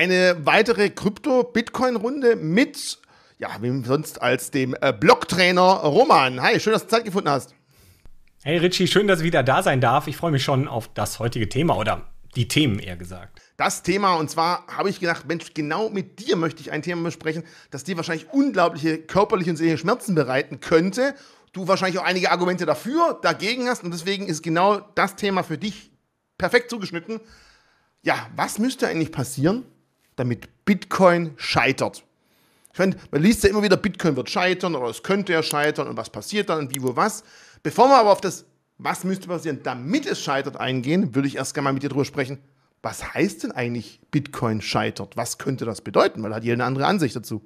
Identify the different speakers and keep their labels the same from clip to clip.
Speaker 1: eine weitere Krypto-Bitcoin-Runde mit, ja, wem sonst als dem äh, Blocktrainer Roman. Hi, schön, dass du Zeit gefunden hast.
Speaker 2: Hey Richie, schön, dass ich wieder da sein darf. Ich freue mich schon auf das heutige Thema oder die Themen eher gesagt.
Speaker 1: Das Thema, und zwar habe ich gedacht, Mensch, genau mit dir möchte ich ein Thema besprechen, das dir wahrscheinlich unglaubliche körperliche und seelische Schmerzen bereiten könnte. Du wahrscheinlich auch einige Argumente dafür, dagegen hast und deswegen ist genau das Thema für dich perfekt zugeschnitten. Ja, was müsste eigentlich passieren, damit Bitcoin scheitert? Ich meine, man liest ja immer wieder, Bitcoin wird scheitern oder es könnte ja scheitern und was passiert dann und wie, wo, was. Bevor wir aber auf das, was müsste passieren, damit es scheitert, eingehen, würde ich erst gerne mal mit dir drüber sprechen. Was heißt denn eigentlich Bitcoin scheitert? Was könnte das bedeuten? Weil da hat jeder eine andere Ansicht dazu.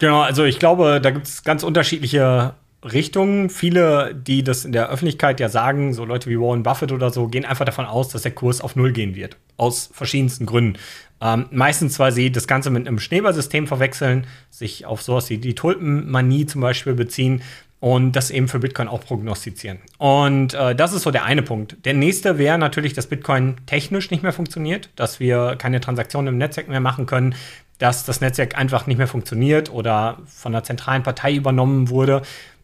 Speaker 2: Genau, also ich glaube, da gibt es ganz unterschiedliche Richtungen. Viele, die das in der Öffentlichkeit ja sagen, so Leute wie Warren Buffett oder so, gehen einfach davon aus, dass der Kurs auf Null gehen wird. Aus verschiedensten Gründen. Ähm, meistens, weil sie das Ganze mit einem Schneeballsystem verwechseln, sich auf sowas wie die Tulpenmanie zum Beispiel beziehen und das eben für Bitcoin auch prognostizieren. Und äh, das ist so der eine Punkt. Der nächste wäre natürlich, dass Bitcoin technisch nicht mehr funktioniert, dass wir keine Transaktionen im Netzwerk mehr machen können, dass das Netzwerk einfach nicht mehr funktioniert oder von einer zentralen Partei übernommen wurde.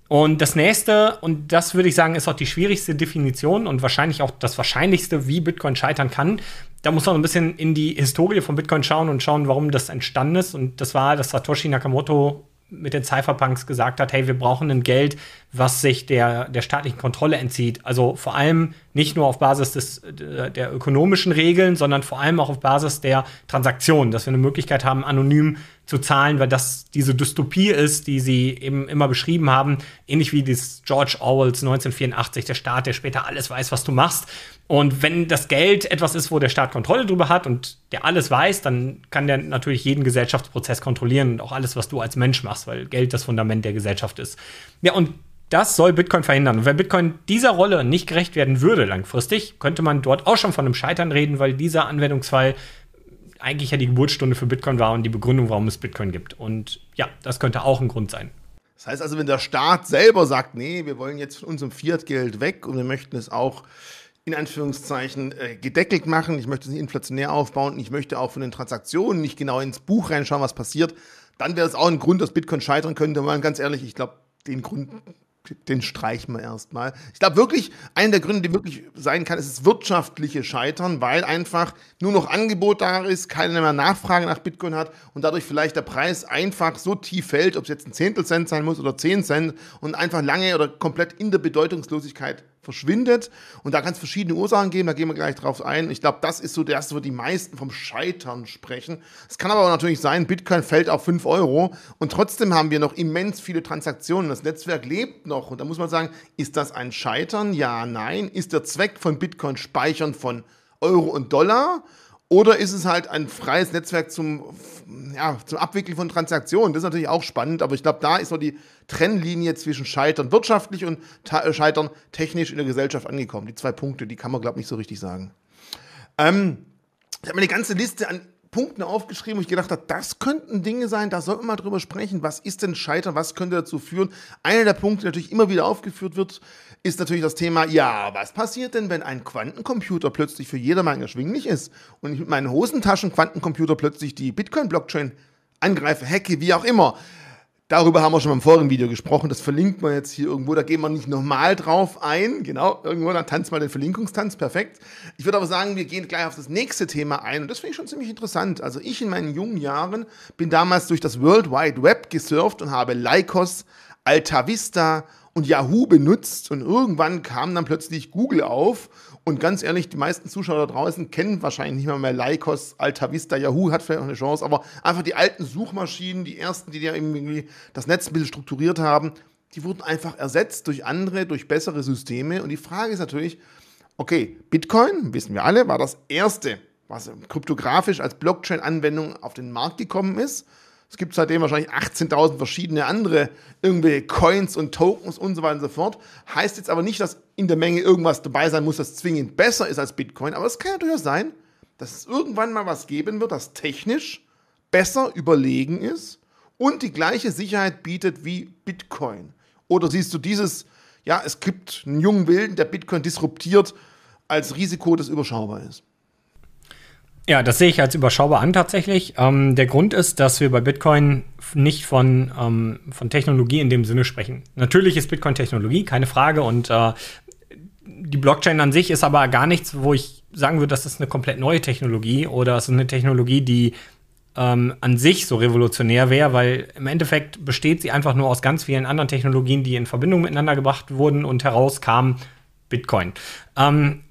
Speaker 2: Und das nächste, und das würde ich sagen, ist auch die schwierigste Definition und wahrscheinlich auch das Wahrscheinlichste, wie Bitcoin scheitern kann. Da muss man ein bisschen in die Historie von Bitcoin schauen und schauen, warum das entstanden ist. Und das war, dass Satoshi Nakamoto mit den Cypherpunks gesagt hat, hey, wir brauchen ein Geld, was sich der, der staatlichen Kontrolle entzieht. Also vor allem nicht nur auf Basis des, der ökonomischen Regeln, sondern vor allem auch auf Basis der Transaktionen, dass wir eine Möglichkeit haben, anonym zu zahlen, weil das diese Dystopie ist, die sie eben immer beschrieben haben, ähnlich wie das George Orwells 1984, der Staat, der später alles weiß, was du machst. Und wenn das Geld etwas ist, wo der Staat Kontrolle drüber hat und der alles weiß, dann kann der natürlich jeden Gesellschaftsprozess kontrollieren und auch alles, was du als Mensch machst, weil Geld das Fundament der Gesellschaft ist. Ja, und das soll Bitcoin verhindern. Und wenn Bitcoin dieser Rolle nicht gerecht werden würde langfristig, könnte man dort auch schon von einem Scheitern reden, weil dieser Anwendungsfall eigentlich ja die Geburtsstunde für Bitcoin war und die Begründung, warum es Bitcoin gibt. Und ja, das könnte auch ein Grund sein.
Speaker 1: Das heißt also, wenn der Staat selber sagt, nee, wir wollen jetzt von unserem Fiat-Geld weg und wir möchten es auch in Anführungszeichen äh, gedeckelt machen, ich möchte es nicht inflationär aufbauen, ich möchte auch von den Transaktionen nicht genau ins Buch reinschauen, was passiert, dann wäre es auch ein Grund, dass Bitcoin scheitern könnte. Mal ganz ehrlich, ich glaube, den Grund den streichen wir erstmal. Ich glaube wirklich, einer der Gründe, die wirklich sein kann, ist das wirtschaftliche Scheitern, weil einfach nur noch Angebot da ist, keiner mehr Nachfrage nach Bitcoin hat und dadurch vielleicht der Preis einfach so tief fällt, ob es jetzt ein Zehntel Cent sein muss oder zehn Cent und einfach lange oder komplett in der Bedeutungslosigkeit verschwindet. Und da kann es verschiedene Ursachen geben, da gehen wir gleich drauf ein. Ich glaube, das ist so das, wo die meisten vom Scheitern sprechen. Es kann aber natürlich sein, Bitcoin fällt auf 5 Euro und trotzdem haben wir noch immens viele Transaktionen. Das Netzwerk lebt noch. Und da muss man sagen, ist das ein Scheitern? Ja, nein. Ist der Zweck von Bitcoin Speichern von Euro und Dollar? Oder ist es halt ein freies Netzwerk zum, ja, zum Abwickeln von Transaktionen? Das ist natürlich auch spannend, aber ich glaube, da ist so die Trennlinie zwischen Scheitern wirtschaftlich und äh, Scheitern technisch in der Gesellschaft angekommen. Die zwei Punkte, die kann man, glaube ich, nicht so richtig sagen. Ähm, ich habe eine ganze Liste an Punkten aufgeschrieben, wo ich gedacht habe, das könnten Dinge sein, da sollten wir mal drüber sprechen. Was ist denn Scheitern? Was könnte dazu führen? Einer der Punkte, der natürlich immer wieder aufgeführt wird, ist natürlich das Thema, ja, was passiert denn, wenn ein Quantencomputer plötzlich für jedermann erschwinglich ist und ich mit meinen Hosentaschen-Quantencomputer plötzlich die Bitcoin-Blockchain angreife, hacke, wie auch immer. Darüber haben wir schon mal im vorigen Video gesprochen. Das verlinkt man jetzt hier irgendwo. Da gehen wir nicht nochmal drauf ein. Genau, irgendwo, dann tanzt mal den Verlinkungstanz. Perfekt. Ich würde aber sagen, wir gehen gleich auf das nächste Thema ein. Und das finde ich schon ziemlich interessant. Also ich in meinen jungen Jahren bin damals durch das World Wide Web gesurft und habe Lycos, Altavista und Yahoo benutzt und irgendwann kam dann plötzlich Google auf und ganz ehrlich, die meisten Zuschauer da draußen kennen wahrscheinlich nicht mehr mehr Lycos, Alta Vista, Yahoo hat vielleicht noch eine Chance, aber einfach die alten Suchmaschinen, die ersten, die ja irgendwie das Netz ein bisschen strukturiert haben, die wurden einfach ersetzt durch andere, durch bessere Systeme. Und die Frage ist natürlich, okay, Bitcoin, wissen wir alle, war das erste, was kryptografisch als Blockchain-Anwendung auf den Markt gekommen ist es gibt seitdem wahrscheinlich 18.000 verschiedene andere irgendwelche Coins und Tokens und so weiter und so fort. Heißt jetzt aber nicht, dass in der Menge irgendwas dabei sein muss, das zwingend besser ist als Bitcoin. Aber es kann ja durchaus sein, dass es irgendwann mal was geben wird, das technisch besser überlegen ist und die gleiche Sicherheit bietet wie Bitcoin. Oder siehst du dieses, ja, es gibt einen jungen Wilden, der Bitcoin disruptiert als Risiko, das überschaubar ist?
Speaker 2: Ja, das sehe ich als überschaubar an tatsächlich. Ähm, der Grund ist, dass wir bei Bitcoin nicht von, ähm, von Technologie in dem Sinne sprechen. Natürlich ist Bitcoin Technologie, keine Frage. Und äh, die Blockchain an sich ist aber gar nichts, wo ich sagen würde, das ist eine komplett neue Technologie oder es ist eine Technologie, die ähm, an sich so revolutionär wäre, weil im Endeffekt besteht sie einfach nur aus ganz vielen anderen Technologien, die in Verbindung miteinander gebracht wurden und herauskam Bitcoin. Ähm,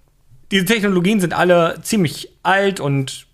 Speaker 2: diese Technologien sind alle ziemlich alt und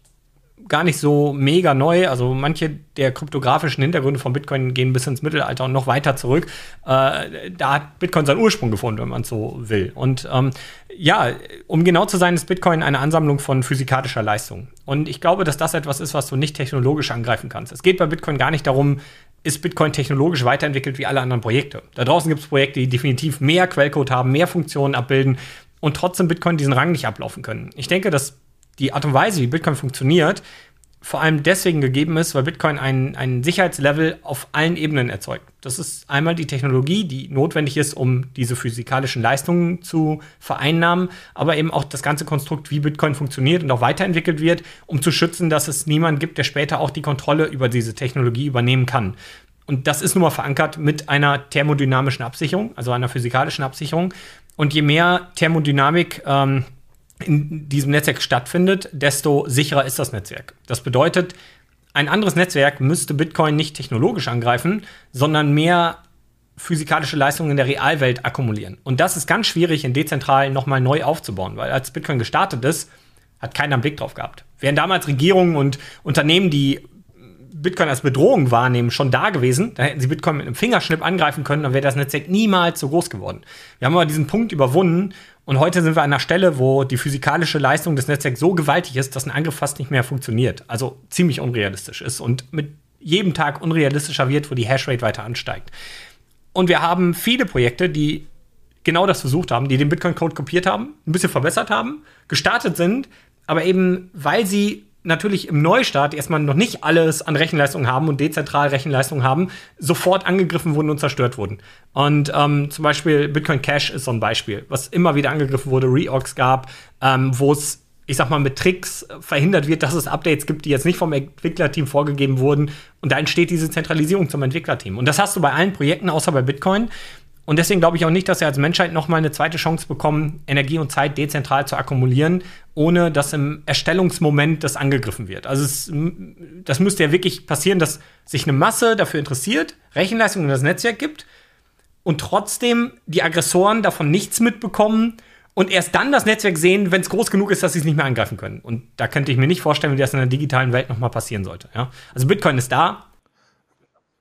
Speaker 2: gar nicht so mega neu. Also manche der kryptografischen Hintergründe von Bitcoin gehen bis ins Mittelalter und noch weiter zurück. Äh, da hat Bitcoin seinen Ursprung gefunden, wenn man so will. Und ähm, ja, um genau zu sein, ist Bitcoin eine Ansammlung von physikalischer Leistung. Und ich glaube, dass das etwas ist, was du nicht technologisch angreifen kannst. Es geht bei Bitcoin gar nicht darum, ist Bitcoin technologisch weiterentwickelt wie alle anderen Projekte. Da draußen gibt es Projekte, die definitiv mehr Quellcode haben, mehr Funktionen abbilden, und trotzdem Bitcoin diesen Rang nicht ablaufen können. Ich denke, dass die Art und Weise, wie Bitcoin funktioniert, vor allem deswegen gegeben ist, weil Bitcoin ein, ein Sicherheitslevel auf allen Ebenen erzeugt. Das ist einmal die Technologie, die notwendig ist, um diese physikalischen Leistungen zu vereinnahmen, aber eben auch das ganze Konstrukt, wie Bitcoin funktioniert und auch weiterentwickelt wird, um zu schützen, dass es niemanden gibt, der später auch die Kontrolle über diese Technologie übernehmen kann. Und das ist nun mal verankert mit einer thermodynamischen Absicherung, also einer physikalischen Absicherung. Und je mehr Thermodynamik ähm, in diesem Netzwerk stattfindet, desto sicherer ist das Netzwerk. Das bedeutet, ein anderes Netzwerk müsste Bitcoin nicht technologisch angreifen, sondern mehr physikalische Leistungen in der Realwelt akkumulieren. Und das ist ganz schwierig in dezentral nochmal neu aufzubauen, weil als Bitcoin gestartet ist, hat keiner einen Blick drauf gehabt. Während damals Regierungen und Unternehmen, die Bitcoin als Bedrohung wahrnehmen, schon da gewesen. Da hätten sie Bitcoin mit einem Fingerschnipp angreifen können, dann wäre das Netzwerk niemals so groß geworden. Wir haben aber diesen Punkt überwunden und heute sind wir an einer Stelle, wo die physikalische Leistung des Netzwerks so gewaltig ist, dass ein Angriff fast nicht mehr funktioniert. Also ziemlich unrealistisch ist und mit jedem Tag unrealistischer wird, wo die Hashrate weiter ansteigt. Und wir haben viele Projekte, die genau das versucht haben, die den Bitcoin-Code kopiert haben, ein bisschen verbessert haben, gestartet sind, aber eben weil sie natürlich im Neustart erstmal noch nicht alles an Rechenleistung haben und dezentral Rechenleistung haben, sofort angegriffen wurden und zerstört wurden. Und ähm, zum Beispiel Bitcoin Cash ist so ein Beispiel, was immer wieder angegriffen wurde, Reorgs gab, ähm, wo es ich sag mal, mit Tricks verhindert wird, dass es Updates gibt, die jetzt nicht vom Entwicklerteam vorgegeben wurden. Und da entsteht diese Zentralisierung zum Entwicklerteam. Und das hast du bei allen Projekten, außer bei Bitcoin. Und deswegen glaube ich auch nicht, dass wir als Menschheit noch mal eine zweite Chance bekommen, Energie und Zeit dezentral zu akkumulieren, ohne dass im Erstellungsmoment das angegriffen wird. Also es, das müsste ja wirklich passieren, dass sich eine Masse dafür interessiert, Rechenleistung in das Netzwerk gibt und trotzdem die Aggressoren davon nichts mitbekommen und erst dann das Netzwerk sehen, wenn es groß genug ist, dass sie es nicht mehr angreifen können. Und da könnte ich mir nicht vorstellen, wie das in der digitalen Welt noch mal passieren sollte. Ja? Also Bitcoin ist da,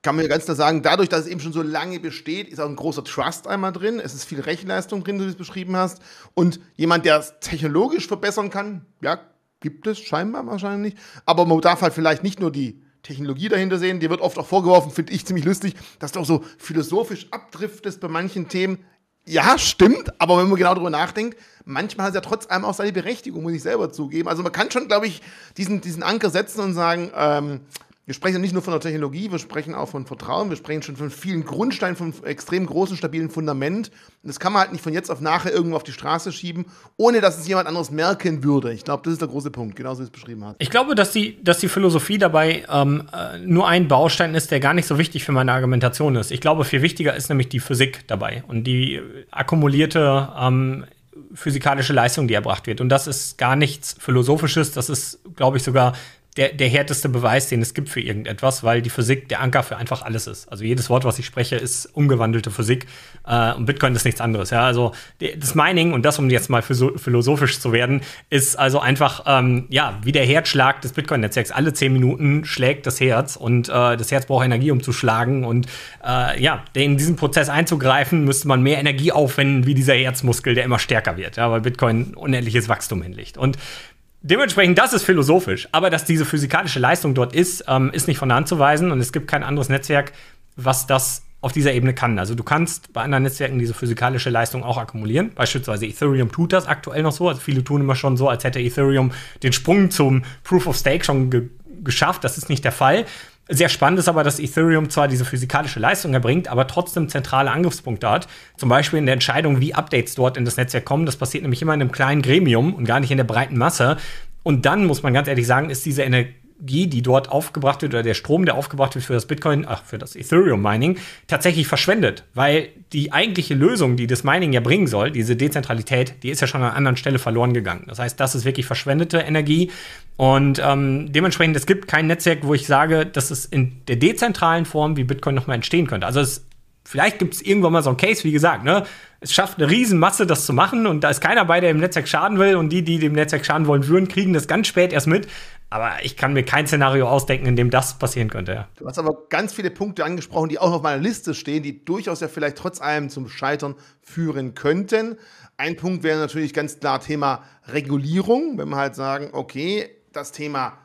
Speaker 1: kann man ganz klar sagen, dadurch, dass es eben schon so lange besteht, ist auch ein großer Trust einmal drin. Es ist viel Rechenleistung drin, wie du es beschrieben hast. Und jemand, der es technologisch verbessern kann, ja, gibt es scheinbar wahrscheinlich. Aber man darf halt vielleicht nicht nur die Technologie dahinter sehen. Dir wird oft auch vorgeworfen, finde ich ziemlich lustig, dass du auch so philosophisch abdriftest bei manchen Themen. Ja, stimmt, aber wenn man genau darüber nachdenkt, manchmal hat es ja trotz allem auch seine Berechtigung, muss ich selber zugeben. Also man kann schon, glaube ich, diesen, diesen Anker setzen und sagen, ähm, wir sprechen nicht nur von der Technologie, wir sprechen auch von Vertrauen, wir sprechen schon von vielen Grundsteinen, von extrem großen, stabilen Fundament. Und das kann man halt nicht von jetzt auf nachher irgendwo auf die Straße schieben, ohne dass es jemand anderes merken würde. Ich glaube, das ist der große Punkt, genauso wie es beschrieben hat.
Speaker 2: Ich glaube, dass die, dass die Philosophie dabei ähm, äh, nur ein Baustein ist, der gar nicht so wichtig für meine Argumentation ist. Ich glaube, viel wichtiger ist nämlich die Physik dabei und die akkumulierte ähm, physikalische Leistung, die erbracht wird. Und das ist gar nichts Philosophisches, das ist, glaube ich, sogar der, der härteste Beweis, den es gibt für irgendetwas, weil die Physik der Anker für einfach alles ist. Also jedes Wort, was ich spreche, ist umgewandelte Physik äh, und Bitcoin ist nichts anderes. Ja? Also das Mining, und das, um jetzt mal philosophisch zu werden, ist also einfach ähm, ja, wie der Herzschlag des Bitcoin-Netzwerks. Alle zehn Minuten schlägt das Herz und äh, das Herz braucht Energie, um zu schlagen. Und äh, ja, in diesen Prozess einzugreifen, müsste man mehr Energie aufwenden, wie dieser Herzmuskel, der immer stärker wird, ja? weil Bitcoin unendliches Wachstum hinlegt. Und Dementsprechend, das ist philosophisch. Aber dass diese physikalische Leistung dort ist, ähm, ist nicht von der Hand zu weisen. Und es gibt kein anderes Netzwerk, was das auf dieser Ebene kann. Also du kannst bei anderen Netzwerken diese physikalische Leistung auch akkumulieren. Beispielsweise Ethereum tut das aktuell noch so. Also viele tun immer schon so, als hätte Ethereum den Sprung zum Proof of Stake schon ge geschafft. Das ist nicht der Fall. Sehr spannend ist aber, dass Ethereum zwar diese physikalische Leistung erbringt, aber trotzdem zentrale Angriffspunkte hat. Zum Beispiel in der Entscheidung, wie Updates dort in das Netzwerk kommen. Das passiert nämlich immer in einem kleinen Gremium und gar nicht in der breiten Masse. Und dann muss man ganz ehrlich sagen, ist diese Energie die dort aufgebracht wird oder der Strom, der aufgebracht wird für das Bitcoin, ach, für das Ethereum Mining, tatsächlich verschwendet. Weil die eigentliche Lösung, die das Mining ja bringen soll, diese Dezentralität, die ist ja schon an einer anderen Stelle verloren gegangen. Das heißt, das ist wirklich verschwendete Energie. Und ähm, dementsprechend, es gibt kein Netzwerk, wo ich sage, dass es in der dezentralen Form wie Bitcoin nochmal entstehen könnte. Also es Vielleicht gibt es irgendwann mal so ein Case, wie gesagt, ne? Es schafft eine Riesenmasse, das zu machen und da ist keiner bei, der im Netzwerk schaden will und die, die dem Netzwerk schaden wollen würden, kriegen das ganz spät erst mit. Aber ich kann mir kein Szenario ausdenken, in dem das passieren könnte. Ja.
Speaker 1: Du hast aber ganz viele Punkte angesprochen, die auch auf meiner Liste stehen, die durchaus ja vielleicht trotz allem zum Scheitern führen könnten. Ein Punkt wäre natürlich ganz klar Thema Regulierung, wenn wir halt sagen, okay, das Thema,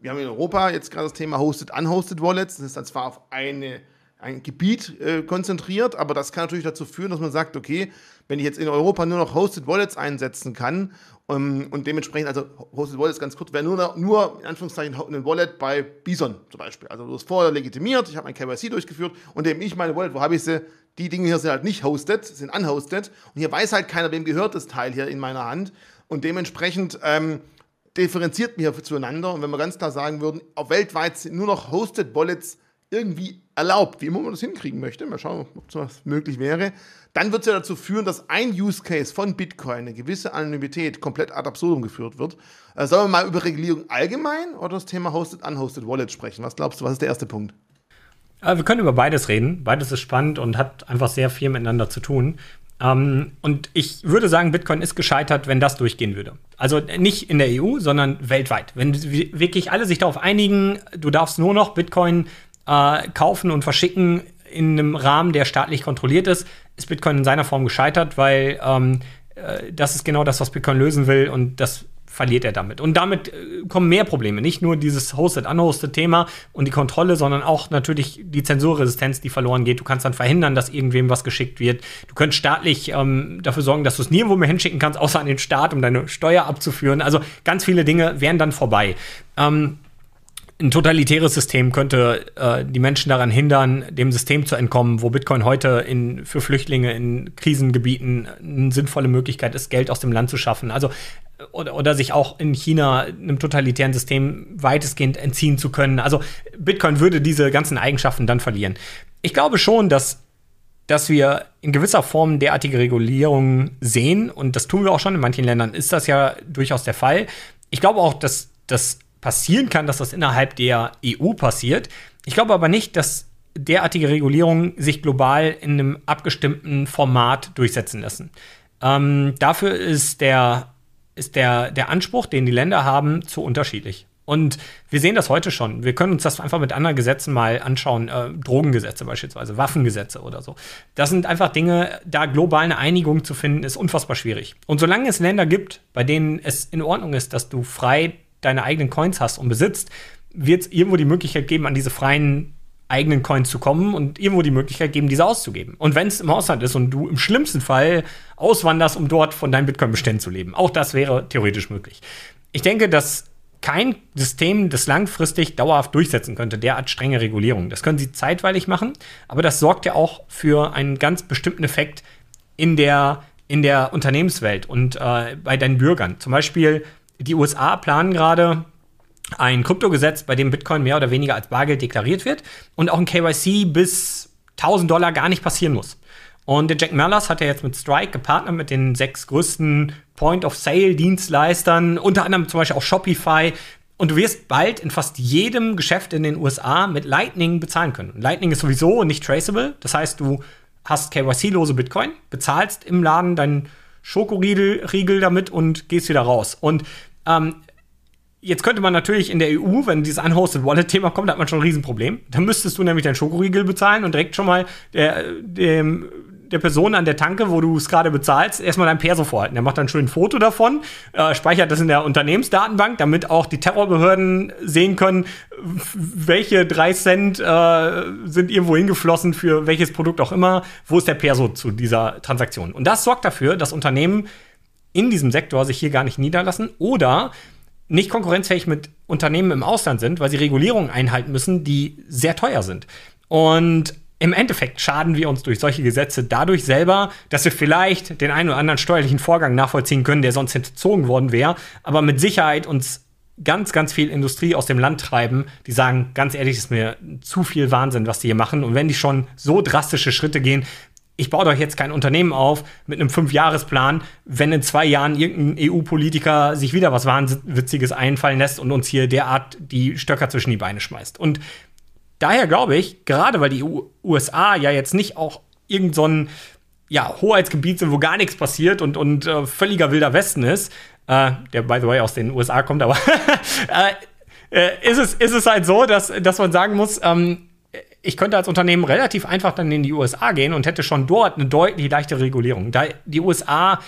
Speaker 1: wir haben in Europa jetzt gerade das Thema Hosted, Unhosted Wallets, das ist dann zwar auf eine ein Gebiet äh, konzentriert, aber das kann natürlich dazu führen, dass man sagt, okay, wenn ich jetzt in Europa nur noch Hosted Wallets einsetzen kann um, ähm, und dementsprechend, also Hosted Wallets ganz kurz, wäre nur, nur in Anführungszeichen ein Wallet bei Bison zum Beispiel. Also du hast vorher legitimiert, ich habe mein KYC durchgeführt und eben ich meine Wallet, wo habe ich sie? Die Dinge hier sind halt nicht hosted, sind unhosted und hier weiß halt keiner, wem gehört das Teil hier in meiner Hand und dementsprechend ähm, differenziert mir zueinander und wenn wir ganz klar sagen würden, auf weltweit sind nur noch Hosted Wallets irgendwie erlaubt, wie immer man das hinkriegen möchte, mal schauen, ob das möglich wäre, dann wird es ja dazu führen, dass ein Use Case von Bitcoin, eine gewisse Anonymität, komplett ad absurdum geführt wird. Äh, sollen wir mal über Regulierung allgemein oder das Thema Hosted, Unhosted Wallet sprechen? Was glaubst du, was ist der erste Punkt?
Speaker 2: Äh, wir können über beides reden. Beides ist spannend und hat einfach sehr viel miteinander zu tun. Ähm, und ich würde sagen, Bitcoin ist gescheitert, wenn das durchgehen würde. Also nicht in der EU, sondern weltweit. Wenn wirklich alle sich darauf einigen, du darfst nur noch Bitcoin äh, kaufen und verschicken in einem Rahmen, der staatlich kontrolliert ist, ist Bitcoin in seiner Form gescheitert, weil ähm, äh, das ist genau das, was Bitcoin lösen will und das verliert er damit. Und damit äh, kommen mehr Probleme. Nicht nur dieses Hosted-Unhosted-Thema und die Kontrolle, sondern auch natürlich die Zensurresistenz, die verloren geht. Du kannst dann verhindern, dass irgendwem was geschickt wird. Du könntest staatlich ähm, dafür sorgen, dass du es nirgendwo mehr hinschicken kannst, außer an den Staat, um deine Steuer abzuführen. Also ganz viele Dinge wären dann vorbei. Ähm, ein totalitäres System könnte äh, die Menschen daran hindern, dem System zu entkommen, wo Bitcoin heute in, für Flüchtlinge in Krisengebieten eine sinnvolle Möglichkeit ist, Geld aus dem Land zu schaffen. Also oder, oder sich auch in China einem totalitären System weitestgehend entziehen zu können. Also Bitcoin würde diese ganzen Eigenschaften dann verlieren. Ich glaube schon, dass dass wir in gewisser Form derartige Regulierungen sehen, und das tun wir auch schon in manchen Ländern, ist das ja durchaus der Fall. Ich glaube auch, dass das passieren kann, dass das innerhalb der EU passiert. Ich glaube aber nicht, dass derartige Regulierungen sich global in einem abgestimmten Format durchsetzen lassen. Ähm, dafür ist, der, ist der, der Anspruch, den die Länder haben, zu unterschiedlich. Und wir sehen das heute schon. Wir können uns das einfach mit anderen Gesetzen mal anschauen. Äh, Drogengesetze beispielsweise, Waffengesetze oder so. Das sind einfach Dinge, da global eine Einigung zu finden, ist unfassbar schwierig. Und solange es Länder gibt, bei denen es in Ordnung ist, dass du frei deine eigenen Coins hast und besitzt, wird es irgendwo die Möglichkeit geben, an diese freien eigenen Coins zu kommen und irgendwo die Möglichkeit geben, diese auszugeben. Und wenn es im Ausland ist und du im schlimmsten Fall auswanderst, um dort von deinen Bitcoin-Beständen zu leben, auch das wäre theoretisch möglich. Ich denke, dass kein System das langfristig dauerhaft durchsetzen könnte, derart strenge Regulierung. Das können sie zeitweilig machen, aber das sorgt ja auch für einen ganz bestimmten Effekt in der, in der Unternehmenswelt und äh, bei deinen Bürgern. Zum Beispiel die USA planen gerade ein Kryptogesetz, bei dem Bitcoin mehr oder weniger als Bargeld deklariert wird und auch ein KYC bis 1000 Dollar gar nicht passieren muss. Und der Jack Mellers hat ja jetzt mit Strike gepartnert mit den sechs größten Point-of-Sale-Dienstleistern, unter anderem zum Beispiel auch Shopify. Und du wirst bald in fast jedem Geschäft in den USA mit Lightning bezahlen können. Lightning ist sowieso nicht traceable. Das heißt, du hast KYC-lose Bitcoin, bezahlst im Laden deinen Schokoriegel damit und gehst wieder raus. Und ähm, Jetzt könnte man natürlich in der EU, wenn dieses Unhosted Wallet-Thema kommt, hat man schon ein Riesenproblem. Dann müsstest du nämlich deinen Schokoriegel bezahlen und direkt schon mal der, dem, der Person an der Tanke, wo du es gerade bezahlst, erstmal dein Perso vorhalten. Der macht dann schön ein Foto davon, äh, speichert das in der Unternehmensdatenbank, damit auch die Terrorbehörden sehen können, welche drei Cent äh, sind irgendwo hingeflossen für welches Produkt auch immer, wo ist der Perso zu dieser Transaktion. Und das sorgt dafür, dass Unternehmen in diesem Sektor sich hier gar nicht niederlassen oder nicht konkurrenzfähig mit Unternehmen im Ausland sind, weil sie Regulierungen einhalten müssen, die sehr teuer sind. Und im Endeffekt schaden wir uns durch solche Gesetze dadurch selber, dass wir vielleicht den einen oder anderen steuerlichen Vorgang nachvollziehen können, der sonst hinterzogen worden wäre, aber mit Sicherheit uns ganz, ganz viel Industrie aus dem Land treiben, die sagen, ganz ehrlich, ist mir zu viel Wahnsinn, was die hier machen. Und wenn die schon so drastische Schritte gehen, ich baue doch jetzt kein Unternehmen auf mit einem Fünfjahresplan, wenn in zwei Jahren irgendein EU-Politiker sich wieder was Wahnwitziges einfallen lässt und uns hier derart die Stöcker zwischen die Beine schmeißt. Und daher glaube ich, gerade weil die USA ja jetzt nicht auch irgend so ein ja, Hoheitsgebiet sind, wo gar nichts passiert und, und äh, völliger wilder Westen ist, äh, der by the way aus den USA kommt, aber äh, äh, ist, es, ist es halt so, dass, dass man sagen muss, ähm, ich könnte als Unternehmen relativ einfach dann in die USA gehen und hätte schon dort eine deutlich leichtere Regulierung. Da die USA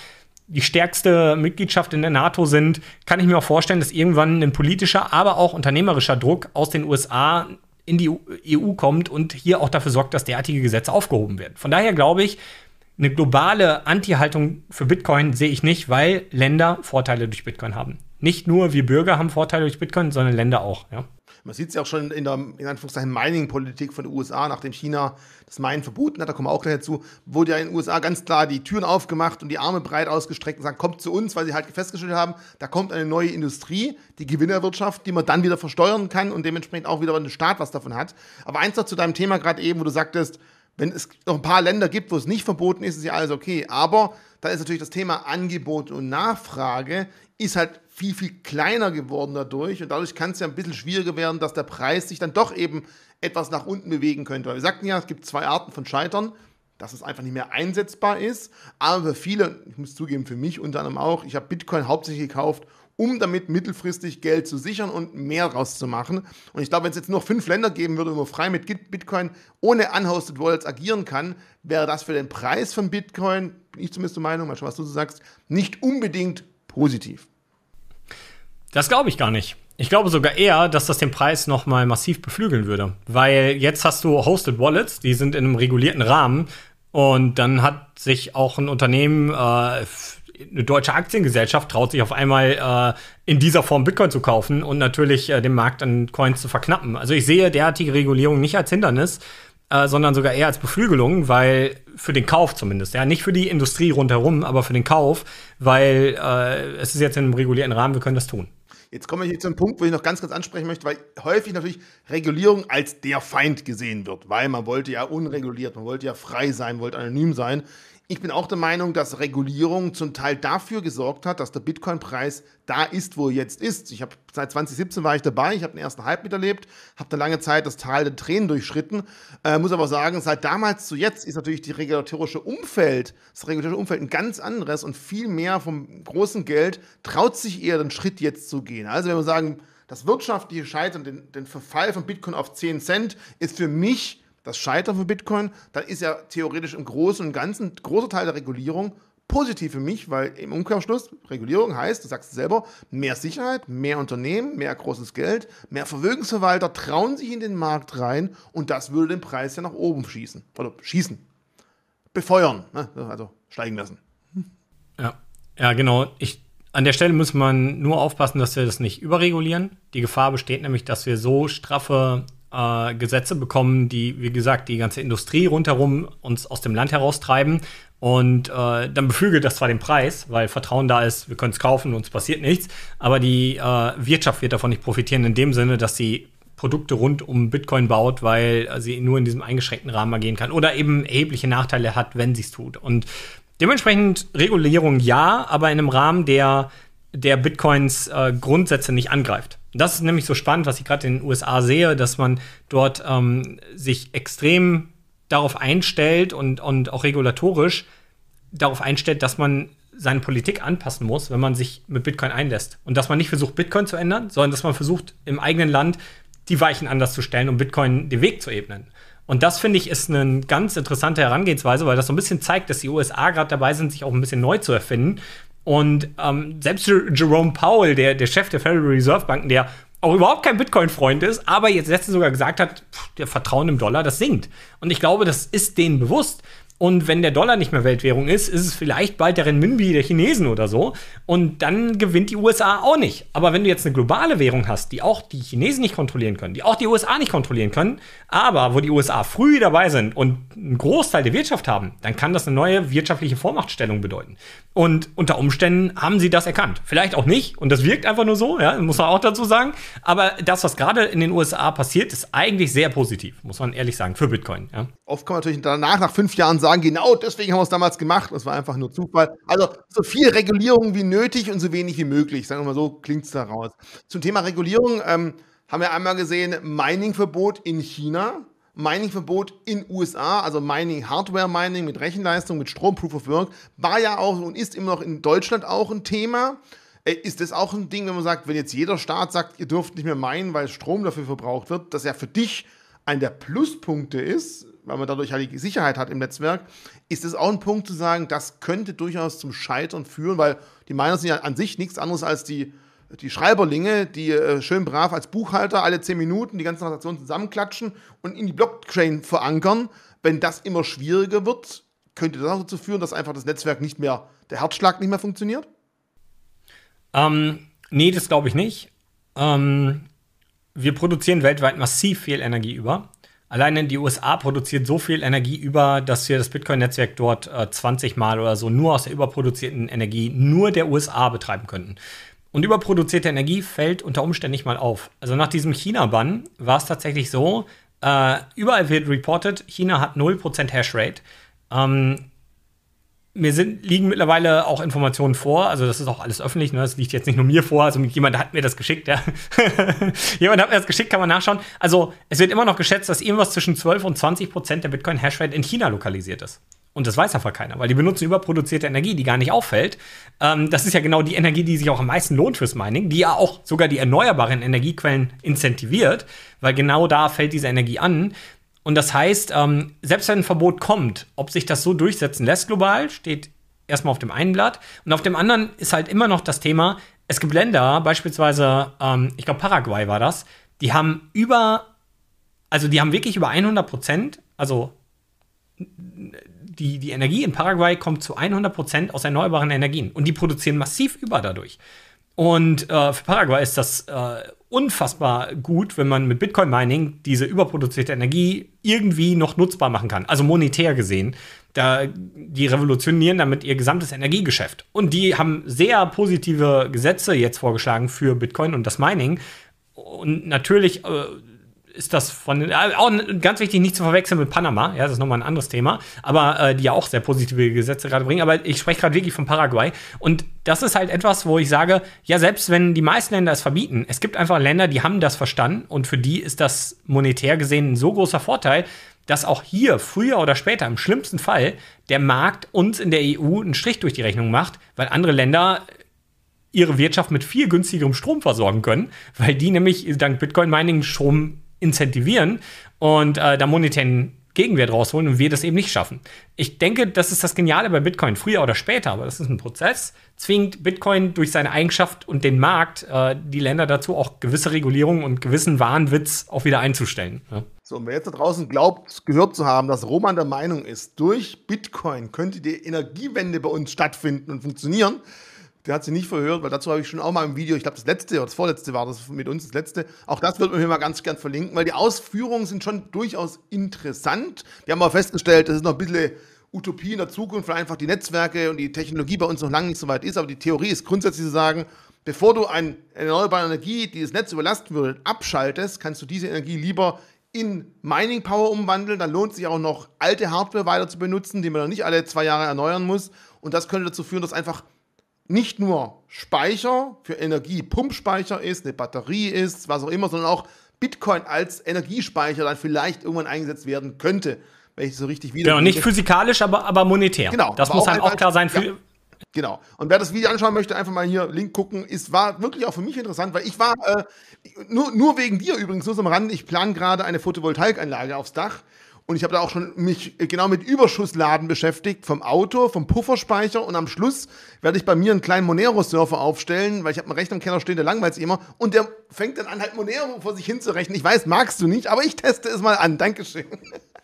Speaker 2: die stärkste Mitgliedschaft in der NATO sind, kann ich mir auch vorstellen, dass irgendwann ein politischer, aber auch unternehmerischer Druck aus den USA in die EU kommt und hier auch dafür sorgt, dass derartige Gesetze aufgehoben werden. Von daher glaube ich, eine globale Anti-Haltung für Bitcoin sehe ich nicht, weil Länder Vorteile durch Bitcoin haben. Nicht nur wir Bürger haben Vorteile durch Bitcoin, sondern Länder auch. Ja.
Speaker 1: Man sieht es ja auch schon in der in Anführungszeichen Mining-Politik von den USA, nachdem China das Minen verboten hat, da kommen wir auch gleich dazu, wurde ja in den USA ganz klar die Türen aufgemacht und die Arme breit ausgestreckt und sagen, kommt zu uns, weil sie halt festgestellt haben, da kommt eine neue Industrie, die Gewinnerwirtschaft, die man dann wieder versteuern kann und dementsprechend auch wieder ein Staat was davon hat. Aber eins noch zu deinem Thema gerade eben, wo du sagtest, wenn es noch ein paar Länder gibt, wo es nicht verboten ist, ist ja alles okay. Aber da ist natürlich das Thema Angebot und Nachfrage ist halt viel, viel kleiner geworden dadurch. Und dadurch kann es ja ein bisschen schwieriger werden, dass der Preis sich dann doch eben etwas nach unten bewegen könnte. Wir sagten ja, es gibt zwei Arten von Scheitern, dass es einfach nicht mehr einsetzbar ist. Aber für viele, ich muss zugeben, für mich unter anderem auch, ich habe Bitcoin hauptsächlich gekauft, um damit mittelfristig Geld zu sichern und mehr rauszumachen. Und ich glaube, wenn es jetzt nur fünf Länder geben würde, wo man frei mit Bitcoin ohne unhosted Wallets agieren kann, wäre das für den Preis von Bitcoin, bin ich zumindest der Meinung, mal schon, was du so sagst, nicht unbedingt positiv.
Speaker 2: Das glaube ich gar nicht. Ich glaube sogar eher, dass das den Preis noch mal massiv beflügeln würde, weil jetzt hast du hosted Wallets, die sind in einem regulierten Rahmen und dann hat sich auch ein Unternehmen äh, eine deutsche Aktiengesellschaft traut sich auf einmal äh, in dieser Form Bitcoin zu kaufen und natürlich äh, den Markt an Coins zu verknappen. Also ich sehe derartige Regulierung nicht als Hindernis, äh, sondern sogar eher als Beflügelung, weil für den Kauf zumindest, ja, nicht für die Industrie rundherum, aber für den Kauf, weil äh, es ist jetzt in einem regulierten Rahmen, wir können das tun.
Speaker 1: Jetzt komme ich hier zu einem Punkt, wo ich noch ganz, ganz ansprechen möchte, weil häufig natürlich Regulierung als der Feind gesehen wird, weil man wollte ja unreguliert, man wollte ja frei sein, wollte anonym sein. Ich bin auch der Meinung, dass Regulierung zum Teil dafür gesorgt hat, dass der Bitcoin-Preis da ist, wo er jetzt ist. Ich habe seit 2017 war ich dabei, ich habe den ersten Hype miterlebt, habe da lange Zeit das Tal der Tränen durchschritten. Äh, muss aber sagen, seit damals zu jetzt ist natürlich die regulatorische Umfeld, das regulatorische Umfeld ein ganz anderes und viel mehr vom großen Geld traut sich eher den Schritt jetzt zu gehen. Also wenn wir sagen, das wirtschaftliche Scheitern, den, den Verfall von Bitcoin auf 10 Cent ist für mich das Scheitern von Bitcoin, dann ist ja theoretisch im Großen und Ganzen ein großer Teil der Regulierung positiv für mich, weil im Umkehrschluss Regulierung heißt, du sagst es selber, mehr Sicherheit, mehr Unternehmen, mehr großes Geld, mehr Vermögensverwalter trauen sich in den Markt rein und das würde den Preis ja nach oben schießen. Oder schießen. Befeuern, ne? also steigen lassen.
Speaker 2: Ja, ja genau. Ich, an der Stelle muss man nur aufpassen, dass wir das nicht überregulieren. Die Gefahr besteht nämlich, dass wir so straffe äh, Gesetze bekommen, die, wie gesagt, die ganze Industrie rundherum uns aus dem Land heraustreiben. Und äh, dann beflügelt das zwar den Preis, weil Vertrauen da ist, wir können es kaufen, uns passiert nichts, aber die äh, Wirtschaft wird davon nicht profitieren, in dem Sinne, dass sie Produkte rund um Bitcoin baut, weil sie nur in diesem eingeschränkten Rahmen agieren kann oder eben erhebliche Nachteile hat, wenn sie es tut. Und dementsprechend Regulierung ja, aber in einem Rahmen, der, der Bitcoins äh, Grundsätze nicht angreift. Das ist nämlich so spannend, was ich gerade in den USA sehe, dass man dort ähm, sich extrem darauf einstellt und, und auch regulatorisch darauf einstellt, dass man seine Politik anpassen muss, wenn man sich mit Bitcoin einlässt. Und dass man nicht versucht, Bitcoin zu ändern, sondern dass man versucht, im eigenen Land die Weichen anders zu stellen, um Bitcoin den Weg zu ebnen. Und das finde ich ist eine ganz interessante Herangehensweise, weil das so ein bisschen zeigt, dass die USA gerade dabei sind, sich auch ein bisschen neu zu erfinden und ähm, selbst Jerome Powell, der, der Chef der Federal Reserve Banken, der auch überhaupt kein Bitcoin-Freund ist, aber jetzt letztens sogar gesagt hat, pff, der Vertrauen im Dollar, das sinkt. Und ich glaube, das ist denen bewusst. Und wenn der Dollar nicht mehr Weltwährung ist, ist es vielleicht bald der Renminbi der Chinesen oder so. Und dann gewinnt die USA auch nicht. Aber wenn du jetzt eine globale Währung hast, die auch die Chinesen nicht kontrollieren können, die auch die USA nicht kontrollieren können, aber wo die USA früh dabei sind und einen Großteil der Wirtschaft haben, dann kann das eine neue wirtschaftliche Vormachtstellung bedeuten. Und unter Umständen haben sie das erkannt. Vielleicht auch nicht. Und das wirkt einfach nur so, ja, muss man auch dazu sagen. Aber das, was gerade in den USA passiert, ist eigentlich sehr positiv, muss man ehrlich sagen, für Bitcoin. Ja.
Speaker 1: Oft kann man natürlich danach, nach fünf Jahren, sagen, genau deswegen haben wir es damals gemacht. Das war einfach nur Zufall. Also so viel Regulierung wie nötig und so wenig wie möglich. Sagen wir mal so, klingt es daraus. Zum Thema Regulierung ähm, haben wir einmal gesehen, Mining-Verbot in China. Mining-Verbot in USA, also Mining, Hardware-Mining mit Rechenleistung, mit Strom, Proof of Work, war ja auch und ist immer noch in Deutschland auch ein Thema. Äh, ist das auch ein Ding, wenn man sagt, wenn jetzt jeder Staat sagt, ihr dürft nicht mehr meinen, weil Strom dafür verbraucht wird, dass ja für dich ein der Pluspunkte ist, weil man dadurch halt die Sicherheit hat im Netzwerk, ist es auch ein Punkt zu sagen, das könnte durchaus zum Scheitern führen, weil die Miner sind ja an sich nichts anderes als die, die Schreiberlinge, die äh, schön brav als Buchhalter alle zehn Minuten die ganzen Transaktionen zusammenklatschen und in die Blockchain verankern. Wenn das immer schwieriger wird, könnte das auch dazu führen, dass einfach das Netzwerk nicht mehr, der Herzschlag nicht mehr funktioniert?
Speaker 2: Ähm, nee, das glaube ich nicht. Ähm, wir produzieren weltweit massiv viel Energie über. Alleine die USA produziert so viel Energie über, dass wir das Bitcoin-Netzwerk dort äh, 20 Mal oder so nur aus der überproduzierten Energie nur der USA betreiben könnten. Und überproduzierte Energie fällt unter Umständen nicht mal auf. Also nach diesem China-Bann war es tatsächlich so, äh, überall wird reported, China hat 0% Hashrate. Ähm, mir sind, liegen mittlerweile auch Informationen vor, also das ist auch alles öffentlich, ne? das liegt jetzt nicht nur mir vor, also jemand hat mir das geschickt, ja. jemand hat mir das geschickt, kann man nachschauen. Also es wird immer noch geschätzt, dass irgendwas zwischen 12 und 20 Prozent der Bitcoin-Hashrate in China lokalisiert ist. Und das weiß einfach keiner, weil die benutzen überproduzierte Energie, die gar nicht auffällt. Ähm, das ist ja genau die Energie, die sich auch am meisten lohnt fürs Mining, die ja auch sogar die erneuerbaren Energiequellen incentiviert, weil genau da fällt diese Energie an. Und das heißt, ähm, selbst wenn ein Verbot kommt, ob sich das so durchsetzen lässt global, steht erstmal auf dem einen Blatt. Und auf dem anderen ist halt immer noch das Thema, es gibt Länder, beispielsweise, ähm, ich glaube Paraguay war das, die haben über, also die haben wirklich über 100 Prozent, also die, die Energie in Paraguay kommt zu 100 Prozent aus erneuerbaren Energien. Und die produzieren massiv über dadurch. Und äh, für Paraguay ist das äh, unfassbar gut, wenn man mit Bitcoin Mining diese überproduzierte Energie irgendwie noch nutzbar machen kann. Also monetär gesehen. Da, die revolutionieren damit ihr gesamtes Energiegeschäft. Und die haben sehr positive Gesetze jetzt vorgeschlagen für Bitcoin und das Mining. Und natürlich äh, ist das von äh, auch ganz wichtig nicht zu verwechseln mit Panama, ja, das ist nochmal ein anderes Thema, aber äh, die ja auch sehr positive Gesetze gerade bringen. Aber ich spreche gerade wirklich von Paraguay. Und das ist halt etwas, wo ich sage, ja, selbst wenn die meisten Länder es verbieten, es gibt einfach Länder, die haben das verstanden und für die ist das monetär gesehen ein so großer Vorteil, dass auch hier früher oder später im schlimmsten Fall der Markt uns in der EU einen Strich durch die Rechnung macht, weil andere Länder ihre Wirtschaft mit viel günstigerem Strom versorgen können, weil die nämlich dank Bitcoin Mining Strom incentivieren und äh, da monetären Gegenwert rausholen und wir das eben nicht schaffen. Ich denke, das ist das Geniale bei Bitcoin, früher oder später, aber das ist ein Prozess, zwingt Bitcoin durch seine Eigenschaft und den Markt äh, die Länder dazu, auch gewisse Regulierungen und gewissen Wahnwitz auch wieder einzustellen. Ja.
Speaker 1: So, und wer jetzt da draußen glaubt, gehört zu haben, dass Roman der Meinung ist, durch Bitcoin könnte die Energiewende bei uns stattfinden und funktionieren, der hat sie nicht verhört, weil dazu habe ich schon auch mal im Video, ich glaube das letzte oder das vorletzte war das mit uns, das letzte. Auch das wird man hier mal ganz gern verlinken, weil die Ausführungen sind schon durchaus interessant. Wir haben auch festgestellt, das ist noch ein bisschen Utopie in der Zukunft, weil einfach die Netzwerke und die Technologie bei uns noch lange nicht so weit ist. Aber die Theorie ist grundsätzlich zu sagen, bevor du eine erneuerbare Energie, die das Netz überlasten würde, abschaltest, kannst du diese Energie lieber in Mining Power umwandeln. Dann lohnt sich auch noch alte Hardware weiter zu benutzen, die man noch nicht alle zwei Jahre erneuern muss. Und das könnte dazu führen, dass einfach nicht nur Speicher für Energie, Pumpspeicher ist, eine Batterie ist, was auch immer, sondern auch Bitcoin als Energiespeicher dann vielleicht irgendwann eingesetzt werden könnte. Wenn ich so richtig wieder.
Speaker 2: Genau, nicht physikalisch, aber, aber monetär.
Speaker 1: Genau.
Speaker 2: Das muss halt auch klar sein für. Ja,
Speaker 1: genau. Und wer das Video anschauen möchte, einfach mal hier Link gucken. Es war wirklich auch für mich interessant, weil ich war, äh, nur, nur wegen dir übrigens, nur so am Rand, ich plane gerade eine Photovoltaikanlage aufs Dach. Und ich habe da auch schon mich genau mit Überschussladen beschäftigt, vom Auto, vom Pufferspeicher. Und am Schluss werde ich bei mir einen kleinen Monero-Surfer aufstellen, weil ich habe einen Rechner im Keller stehen, der langweilt sich immer. Und der fängt dann an, halt Monero vor sich hinzurechnen. Ich weiß, magst du nicht, aber ich teste es mal an. Dankeschön.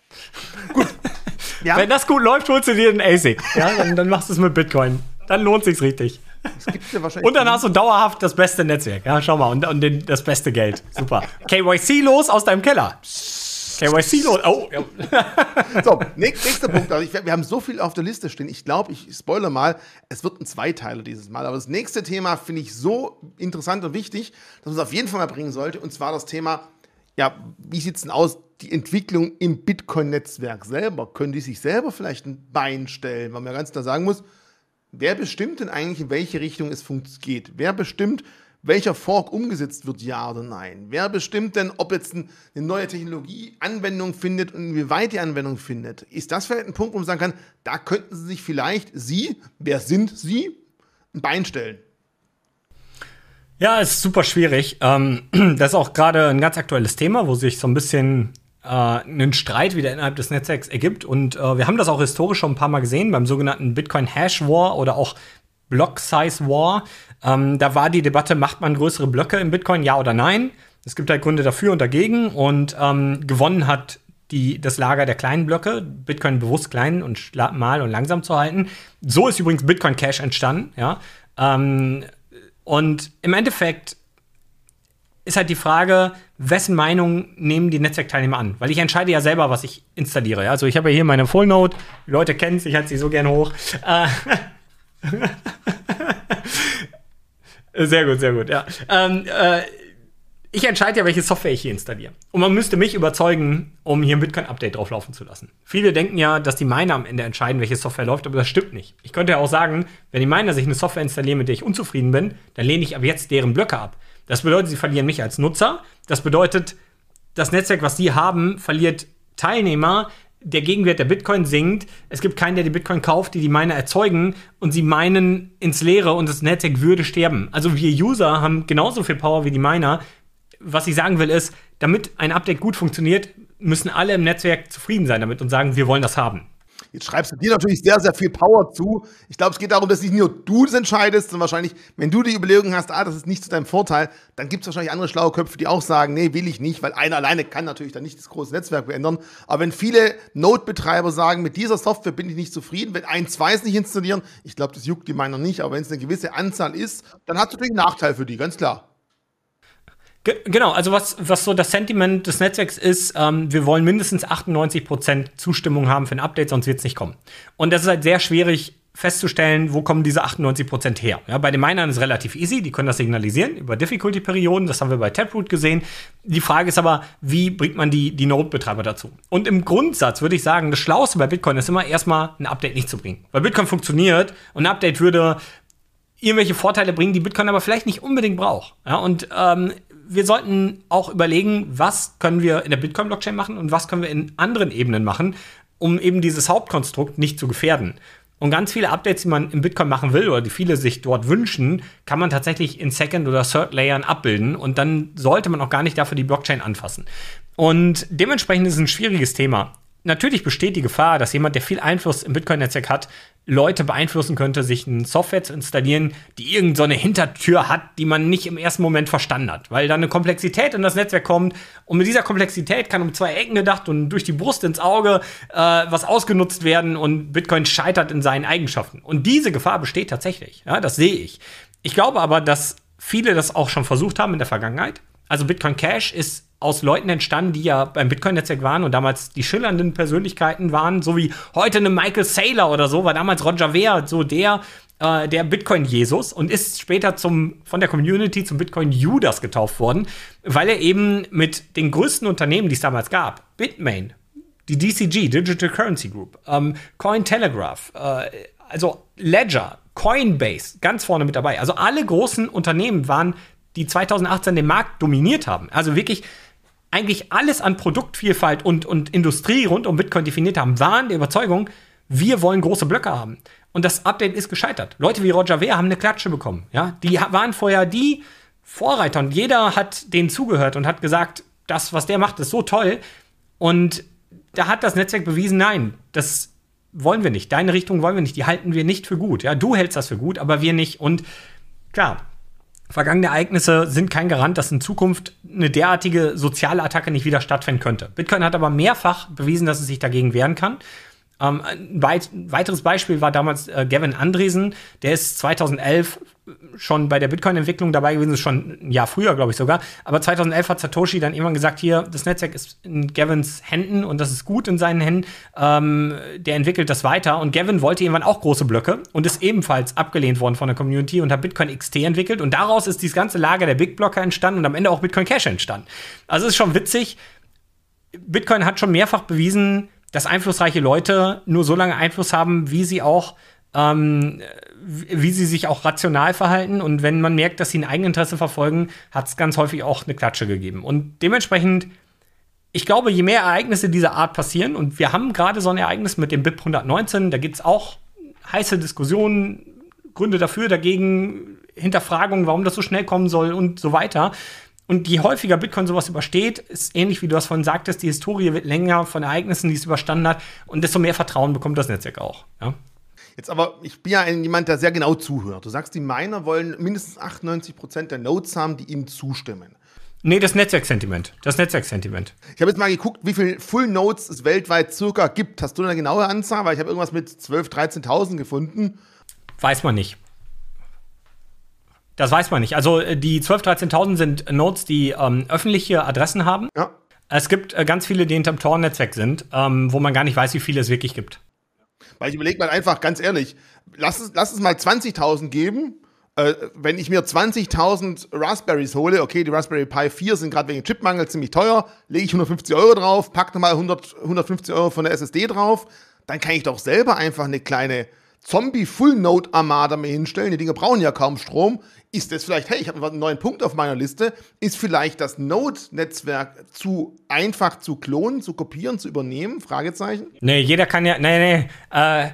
Speaker 2: Gut. Wenn das gut läuft, holst du dir einen ASIC. Ja, dann, dann machst du es mit Bitcoin. Dann lohnt sich's richtig. Ja und dann hast du dauerhaft das beste Netzwerk. Ja, schau mal. Und, und den, das beste Geld. Super. KYC los aus deinem Keller. KYC los. Oh.
Speaker 1: So, nächster Punkt. Also ich, wir haben so viel auf der Liste stehen. Ich glaube, ich spoilere mal, es wird ein Zweiteiler dieses Mal. Aber das nächste Thema finde ich so interessant und wichtig, dass man es auf jeden Fall mal bringen sollte. Und zwar das Thema, ja, wie sieht es denn aus, die Entwicklung im Bitcoin-Netzwerk selber? Können die sich selber vielleicht ein Bein stellen? Weil man ganz klar sagen muss, Wer bestimmt denn eigentlich, in welche Richtung es geht? Wer bestimmt, welcher Fork umgesetzt wird, ja oder nein? Wer bestimmt denn, ob jetzt eine neue Technologie Anwendung findet und wie weit die Anwendung findet? Ist das vielleicht ein Punkt, wo man sagen kann, da könnten Sie sich vielleicht, Sie, wer sind Sie, ein Bein stellen?
Speaker 2: Ja, ist super schwierig. Ähm, das ist auch gerade ein ganz aktuelles Thema, wo sich so ein bisschen äh, einen Streit wieder innerhalb des Netzwerks ergibt. Und äh, wir haben das auch historisch schon ein paar Mal gesehen beim sogenannten Bitcoin Hash War oder auch Block Size War. Ähm, da war die Debatte, macht man größere Blöcke in Bitcoin, ja oder nein? Es gibt halt Gründe dafür und dagegen. Und ähm, gewonnen hat die, das Lager der kleinen Blöcke, Bitcoin bewusst klein und mal und langsam zu halten. So ist übrigens Bitcoin Cash entstanden, ja. Ähm, und im Endeffekt ist halt die Frage, wessen Meinung nehmen die Netzwerkteilnehmer an? Weil ich entscheide ja selber, was ich installiere. Also ich habe ja hier meine Full Note. Die Leute kennen es, ich halte sie so gerne hoch. Äh, sehr gut, sehr gut, ja. Ähm, äh, ich entscheide ja, welche Software ich hier installiere. Und man müsste mich überzeugen, um hier ein Bitcoin-Update drauflaufen zu lassen. Viele denken ja, dass die Miner am Ende entscheiden, welche Software läuft, aber das stimmt nicht. Ich könnte ja auch sagen, wenn die Miner sich eine Software installieren, mit der ich unzufrieden bin, dann lehne ich ab jetzt deren Blöcke ab. Das bedeutet, sie verlieren mich als Nutzer. Das bedeutet, das Netzwerk, was sie haben, verliert Teilnehmer. Der Gegenwert der Bitcoin sinkt. Es gibt keinen, der die Bitcoin kauft, die die Miner erzeugen. Und sie meinen ins Leere und das Netzwerk würde sterben. Also wir User haben genauso viel Power wie die Miner. Was ich sagen will ist, damit ein Update gut funktioniert, müssen alle im Netzwerk zufrieden sein damit und sagen, wir wollen das haben.
Speaker 1: Jetzt schreibst du dir natürlich sehr, sehr viel Power zu. Ich glaube, es geht darum, dass nicht nur du das entscheidest, sondern wahrscheinlich, wenn du die Überlegung hast, ah, das ist nicht zu deinem Vorteil, dann gibt es wahrscheinlich andere schlaue Köpfe, die auch sagen, nee, will ich nicht, weil einer alleine kann natürlich dann nicht das große Netzwerk verändern. Aber wenn viele Node-Betreiber sagen, mit dieser Software bin ich nicht zufrieden, wenn ein, zwei es nicht installieren, ich glaube, das juckt die meiner nicht, aber wenn es eine gewisse Anzahl ist, dann hat es natürlich einen Nachteil für die, ganz klar.
Speaker 2: Genau, also was, was so das Sentiment des Netzwerks ist, ähm, wir wollen mindestens 98% Zustimmung haben für ein Update, sonst wird es nicht kommen. Und das ist halt sehr schwierig festzustellen, wo kommen diese 98% her. Ja, bei den Minern ist es relativ easy, die können das signalisieren über Difficulty-Perioden, das haben wir bei Taproot gesehen. Die Frage ist aber, wie bringt man die, die Node-Betreiber dazu? Und im Grundsatz würde ich sagen, das Schlauste bei Bitcoin ist immer erstmal ein Update nicht zu bringen. Weil Bitcoin funktioniert und ein Update würde irgendwelche Vorteile bringen, die Bitcoin aber vielleicht nicht unbedingt braucht. Ja, und ähm, wir sollten auch überlegen, was können wir in der Bitcoin-Blockchain machen und was können wir in anderen Ebenen machen, um eben dieses Hauptkonstrukt nicht zu gefährden. Und ganz viele Updates, die man im Bitcoin machen will oder die viele sich dort wünschen, kann man tatsächlich in Second- oder Third-Layern abbilden und dann sollte man auch gar nicht dafür die Blockchain anfassen. Und dementsprechend ist es ein schwieriges Thema natürlich besteht die Gefahr, dass jemand, der viel Einfluss im Bitcoin-Netzwerk hat, Leute beeinflussen könnte, sich eine Software zu installieren, die irgendeine so Hintertür hat, die man nicht im ersten Moment verstanden hat. Weil da eine Komplexität in das Netzwerk kommt und mit dieser Komplexität kann um zwei Ecken gedacht und durch die Brust ins Auge äh, was ausgenutzt werden und Bitcoin scheitert in seinen Eigenschaften. Und diese Gefahr besteht tatsächlich. Ja, das sehe ich. Ich glaube aber, dass viele das auch schon versucht haben in der Vergangenheit. Also Bitcoin Cash ist aus Leuten entstanden, die ja beim Bitcoin-Netzwerk waren und damals die schillernden Persönlichkeiten waren, so wie heute eine Michael Saylor oder so, war damals Roger Ver so der, äh, der Bitcoin-Jesus und ist später zum, von der Community zum Bitcoin-Judas getauft worden, weil er eben mit den größten Unternehmen, die es damals gab, Bitmain, die DCG, Digital Currency Group, ähm, Cointelegraph, äh, also Ledger, Coinbase, ganz vorne mit dabei. Also alle großen Unternehmen waren die 2018 den Markt dominiert haben. Also wirklich eigentlich alles an Produktvielfalt und, und Industrie rund um Bitcoin definiert haben, waren der Überzeugung, wir wollen große Blöcke haben. Und das Update ist gescheitert. Leute wie Roger Ver haben eine Klatsche bekommen. Ja? Die waren vorher die Vorreiter und jeder hat denen zugehört und hat gesagt, das, was der macht, ist so toll. Und da hat das Netzwerk bewiesen, nein, das wollen wir nicht. Deine Richtung wollen wir nicht. Die halten wir nicht für gut. Ja, du hältst das für gut, aber wir nicht. Und klar, Vergangene Ereignisse sind kein Garant, dass in Zukunft eine derartige soziale Attacke nicht wieder stattfinden könnte. Bitcoin hat aber mehrfach bewiesen, dass es sich dagegen wehren kann. Ähm, ein weit, weiteres Beispiel war damals äh, Gavin Andresen, der ist 2011 schon bei der Bitcoin-Entwicklung dabei gewesen, schon ein Jahr früher, glaube ich sogar. Aber 2011 hat Satoshi dann irgendwann gesagt, hier, das Netzwerk ist in Gavins Händen und das ist gut in seinen Händen. Ähm, der entwickelt das weiter. Und Gavin wollte irgendwann auch große Blöcke und ist ebenfalls abgelehnt worden von der Community und hat Bitcoin XT entwickelt. Und daraus ist dieses ganze Lager der Big Blocker entstanden und am Ende auch Bitcoin Cash entstanden. Also es ist schon witzig. Bitcoin hat schon mehrfach bewiesen, dass einflussreiche Leute nur so lange Einfluss haben, wie sie auch ähm, wie sie sich auch rational verhalten. Und wenn man merkt, dass sie ein Eigeninteresse verfolgen, hat es ganz häufig auch eine Klatsche gegeben. Und dementsprechend, ich glaube, je mehr Ereignisse dieser Art passieren, und wir haben gerade so ein Ereignis mit dem BIP 119, da gibt es auch heiße Diskussionen, Gründe dafür, dagegen, Hinterfragungen, warum das so schnell kommen soll und so weiter. Und je häufiger Bitcoin sowas übersteht, ist ähnlich wie du das vorhin sagtest, die Historie wird länger von Ereignissen, die es überstanden hat, und desto mehr Vertrauen bekommt das Netzwerk auch. Ja?
Speaker 1: Jetzt aber, ich bin ja jemand, der sehr genau zuhört. Du sagst, die Miner wollen mindestens 98 Prozent der Nodes haben, die ihnen zustimmen.
Speaker 2: Nee, das Netzwerksentiment. Das Netzwerksentiment.
Speaker 1: Ich habe jetzt mal geguckt, wie viele Full Nodes es weltweit circa gibt. Hast du eine genaue Anzahl? Weil ich habe irgendwas mit 12.000, 13.000 gefunden.
Speaker 2: Weiß man nicht. Das weiß man nicht. Also äh, die 12.000, 13.000 sind Nodes, die ähm, öffentliche Adressen haben. Ja. Es gibt äh, ganz viele, die hinterm Tor-Netzwerk sind, ähm, wo man gar nicht weiß, wie viele es wirklich gibt.
Speaker 1: Weil ich überlege mal einfach, ganz ehrlich, lass es, lass es mal 20.000 geben. Äh, wenn ich mir 20.000 Raspberries hole, okay, die Raspberry Pi 4 sind gerade wegen Chipmangel ziemlich teuer, lege ich 150 Euro drauf, packe nochmal 100, 150 Euro von der SSD drauf, dann kann ich doch selber einfach eine kleine Zombie-Full-Node-Armada mir hinstellen. Die Dinge brauchen ja kaum Strom. Ist das vielleicht, hey, ich habe einen neuen Punkt auf meiner Liste, ist vielleicht das Node-Netzwerk zu einfach zu klonen, zu kopieren, zu übernehmen? Fragezeichen?
Speaker 2: Nee, jeder kann ja, nee, nee, äh,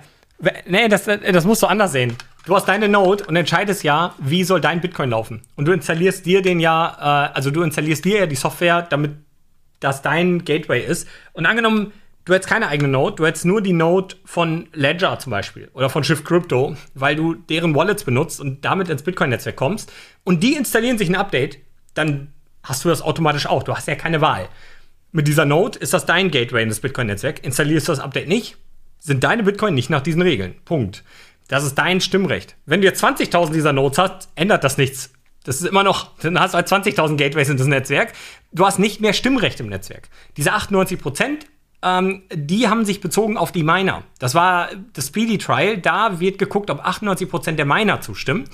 Speaker 2: nee, das, das musst du anders sehen. Du hast deine Node und entscheidest ja, wie soll dein Bitcoin laufen. Und du installierst dir den ja, äh, also du installierst dir ja die Software, damit das dein Gateway ist. Und angenommen, du hättest keine eigene Node, du hättest nur die Node von Ledger zum Beispiel oder von Shift Crypto, weil du deren Wallets benutzt und damit ins Bitcoin-Netzwerk kommst und die installieren sich ein Update, dann hast du das automatisch auch. Du hast ja keine Wahl. Mit dieser Node ist das dein Gateway in das Bitcoin-Netzwerk. Installierst du das Update nicht, sind deine Bitcoin nicht nach diesen Regeln. Punkt. Das ist dein Stimmrecht. Wenn du jetzt 20.000 dieser Nodes hast, ändert das nichts. Das ist immer noch, dann hast du halt 20.000 Gateways in das Netzwerk. Du hast nicht mehr Stimmrecht im Netzwerk. Diese 98 Prozent ähm, die haben sich bezogen auf die Miner. Das war das Speedy Trial. Da wird geguckt, ob 98% der Miner zustimmen.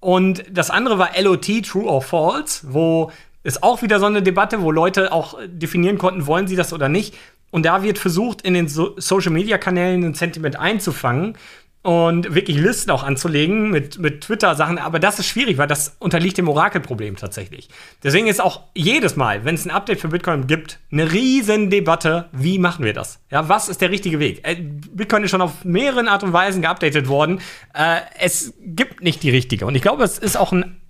Speaker 2: Und das andere war LOT, True or False, wo ist auch wieder so eine Debatte, wo Leute auch definieren konnten, wollen sie das oder nicht. Und da wird versucht, in den so Social Media Kanälen ein Sentiment einzufangen und wirklich Listen auch anzulegen mit, mit Twitter-Sachen. Aber das ist schwierig, weil das unterliegt dem Orakelproblem tatsächlich. Deswegen ist auch jedes Mal, wenn es ein Update für Bitcoin gibt, eine riesen Debatte, wie machen wir das? Ja, was ist der richtige Weg? Äh, Bitcoin ist schon auf mehreren Art und Weisen geupdatet worden. Äh, es gibt nicht die richtige. Und ich glaube, es ist auch ein,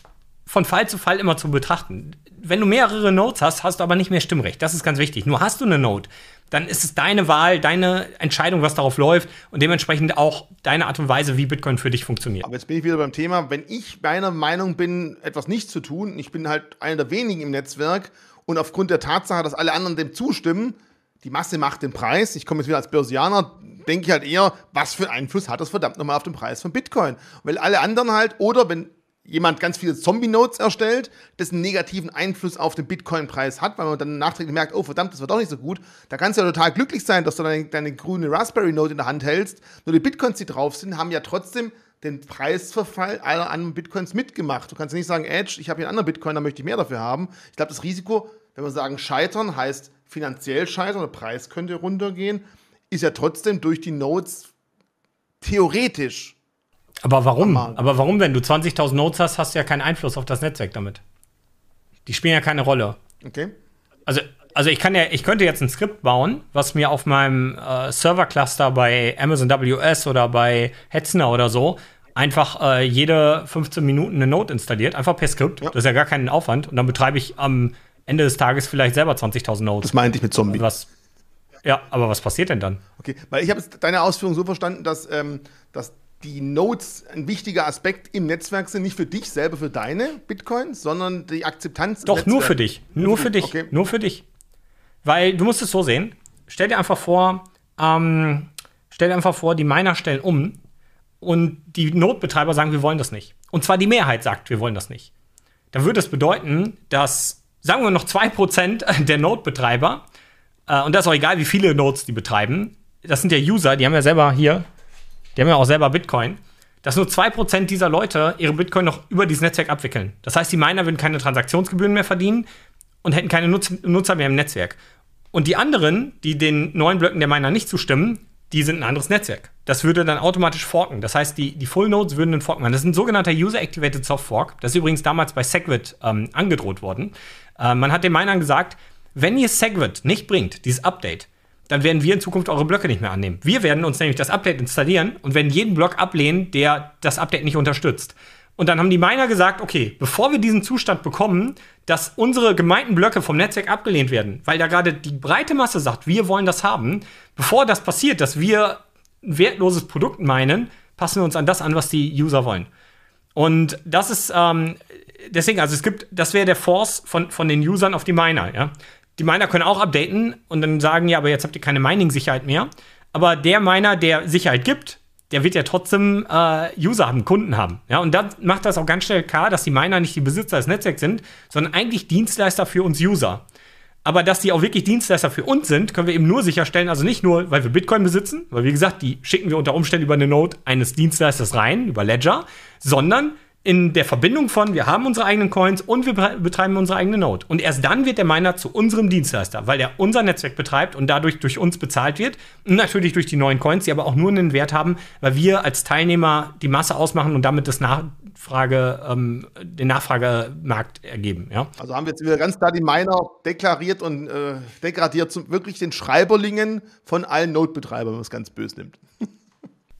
Speaker 2: von Fall zu Fall immer zu betrachten. Wenn du mehrere Nodes hast, hast du aber nicht mehr Stimmrecht. Das ist ganz wichtig. Nur hast du eine Node, dann ist es deine Wahl, deine Entscheidung, was darauf läuft und dementsprechend auch deine Art und Weise, wie Bitcoin für dich funktioniert.
Speaker 1: Aber jetzt bin ich wieder beim Thema, wenn ich meiner Meinung bin, etwas nicht zu tun, ich bin halt einer der wenigen im Netzwerk und aufgrund der Tatsache, dass alle anderen dem zustimmen, die Masse macht den Preis. Ich komme jetzt wieder als Börsianer, denke ich halt eher, was für Einfluss hat das verdammt nochmal auf den Preis von Bitcoin? Weil alle anderen halt, oder wenn jemand ganz viele Zombie-Notes erstellt, das einen negativen Einfluss auf den Bitcoin-Preis hat, weil man dann nachträglich merkt, oh verdammt, das war doch nicht so gut, da kannst du ja total glücklich sein, dass du deine, deine grüne Raspberry-Note in der Hand hältst. Nur die Bitcoins, die drauf sind, haben ja trotzdem den Preisverfall aller anderen Bitcoins mitgemacht. Du kannst nicht sagen, Edge, ich habe hier einen anderen Bitcoin, da möchte ich mehr dafür haben. Ich glaube, das Risiko, wenn wir sagen, scheitern, heißt finanziell scheitern, der Preis könnte runtergehen, ist ja trotzdem durch die Notes theoretisch
Speaker 2: aber warum? Aber warum, wenn du 20.000 Nodes hast, hast du ja keinen Einfluss auf das Netzwerk damit. Die spielen ja keine Rolle.
Speaker 1: Okay.
Speaker 2: Also, also ich kann ja, ich könnte jetzt ein Skript bauen, was mir auf meinem äh, Server-Cluster bei Amazon WS oder bei Hetzner oder so einfach äh, jede 15 Minuten eine Node installiert, einfach per Skript. Ja. Das ist ja gar keinen Aufwand. Und dann betreibe ich am Ende des Tages vielleicht selber 20.000 Nodes.
Speaker 1: Das meinte ich mit Zombie.
Speaker 2: Was, ja, aber was passiert denn dann?
Speaker 1: Okay, weil ich habe deine Ausführung so verstanden, dass, ähm, dass die Nodes ein wichtiger Aspekt im Netzwerk sind, nicht für dich selber, für deine Bitcoins, sondern die Akzeptanz.
Speaker 2: Doch, nur für dich. Nur für dich. Okay. Nur für dich. Weil du musst es so sehen. Stell dir einfach vor, ähm, stell dir einfach vor, die Miner stellen um und die Notbetreiber sagen, wir wollen das nicht. Und zwar die Mehrheit sagt, wir wollen das nicht. Dann würde es bedeuten, dass, sagen wir noch 2% der Notbetreiber, äh, und das ist auch egal, wie viele Nodes die betreiben, das sind ja User, die haben ja selber hier, die haben ja auch selber Bitcoin, dass nur 2% dieser Leute ihre Bitcoin noch über dieses Netzwerk abwickeln. Das heißt, die Miner würden keine Transaktionsgebühren mehr verdienen und hätten keine Nutz Nutzer mehr im Netzwerk. Und die anderen, die den neuen Blöcken der Miner nicht zustimmen, die sind ein anderes Netzwerk. Das würde dann automatisch forken. Das heißt, die, die Full Nodes würden einen Fork machen. Das ist ein sogenannter User-Activated Soft Fork. Das ist übrigens damals bei Segwit ähm, angedroht worden. Äh, man hat den Minern gesagt, wenn ihr Segwit nicht bringt, dieses Update, dann werden wir in Zukunft eure Blöcke nicht mehr annehmen. Wir werden uns nämlich das Update installieren und werden jeden Block ablehnen, der das Update nicht unterstützt. Und dann haben die Miner gesagt, okay, bevor wir diesen Zustand bekommen, dass unsere gemeinten Blöcke vom Netzwerk abgelehnt werden, weil da gerade die breite Masse sagt, wir wollen das haben, bevor das passiert, dass wir ein wertloses Produkt meinen, passen wir uns an das an, was die User wollen. Und das ist ähm, deswegen, also es gibt, das wäre der Force von, von den Usern auf die Miner, ja. Die Miner können auch updaten und dann sagen, ja, aber jetzt habt ihr keine Mining-Sicherheit mehr. Aber der Miner, der Sicherheit gibt, der wird ja trotzdem äh, User haben, Kunden haben. Ja, und dann macht das auch ganz schnell klar, dass die Miner nicht die Besitzer des Netzwerks sind, sondern eigentlich Dienstleister für uns User. Aber dass die auch wirklich Dienstleister für uns sind, können wir eben nur sicherstellen, also nicht nur, weil wir Bitcoin besitzen, weil wie gesagt, die schicken wir unter Umständen über eine Node eines Dienstleisters rein, über Ledger, sondern in der Verbindung von, wir haben unsere eigenen Coins und wir betreiben unsere eigene Node. Und erst dann wird der Miner zu unserem Dienstleister, weil er unser Netzwerk betreibt und dadurch durch uns bezahlt wird. Und natürlich durch die neuen Coins, die aber auch nur einen Wert haben, weil wir als Teilnehmer die Masse ausmachen und damit das Nachfrage, ähm, den Nachfragemarkt ergeben. Ja?
Speaker 1: Also haben wir jetzt wieder ganz klar die Miner deklariert und äh, degradiert zum wirklich den Schreiberlingen von allen Node-Betreibern, wenn man es ganz böse nimmt.